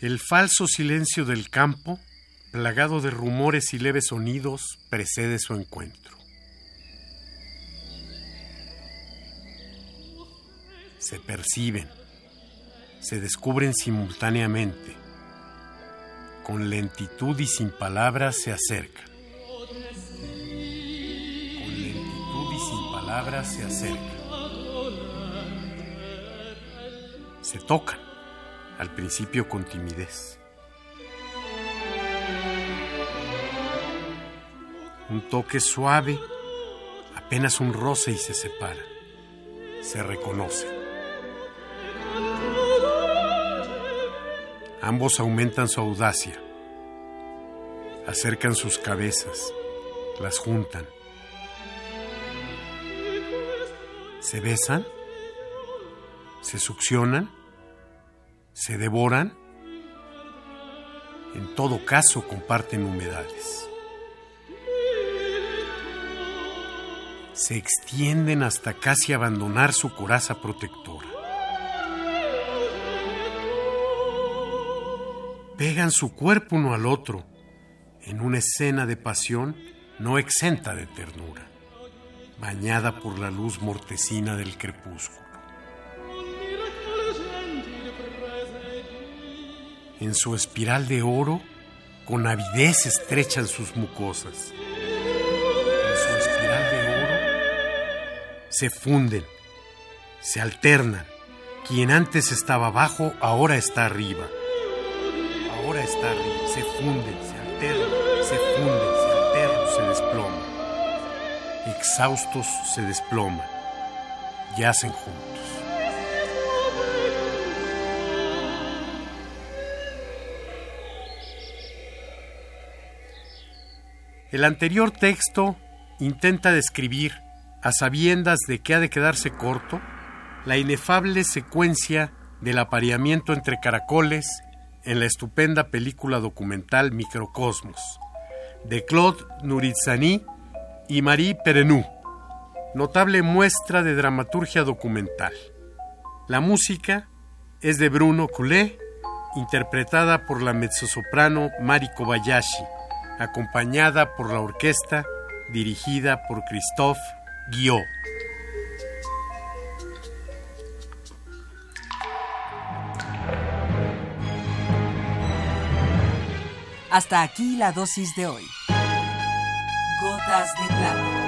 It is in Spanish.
El falso silencio del campo, plagado de rumores y leves sonidos, precede su encuentro. Se perciben, se descubren simultáneamente. Con lentitud y sin palabras se acercan. Con lentitud y sin palabras se acercan. Se tocan al principio con timidez. Un toque suave, apenas un roce y se separan. Se reconocen. Ambos aumentan su audacia. Acercan sus cabezas, las juntan. ¿Se besan? ¿Se succionan? ¿Se devoran? En todo caso comparten humedades. Se extienden hasta casi abandonar su coraza protectora. Pegan su cuerpo uno al otro en una escena de pasión no exenta de ternura, bañada por la luz mortecina del crepúsculo. En su espiral de oro, con avidez estrechan sus mucosas. En su espiral de oro, se funden, se alternan. Quien antes estaba abajo, ahora está arriba. Ahora está arriba. Se funden, se alternan, se funden, se alternan, se desploman. Exhaustos se desploman. Yacen juntos. El anterior texto intenta describir, a sabiendas de que ha de quedarse corto, la inefable secuencia del apareamiento entre caracoles en la estupenda película documental Microcosmos, de Claude Nurizani y Marie Perenu, notable muestra de dramaturgia documental. La música es de Bruno Coulet, interpretada por la mezzosoprano Mari Kobayashi, acompañada por la orquesta dirigida por Christophe Guillot. Hasta aquí la dosis de hoy. Gotas de plata.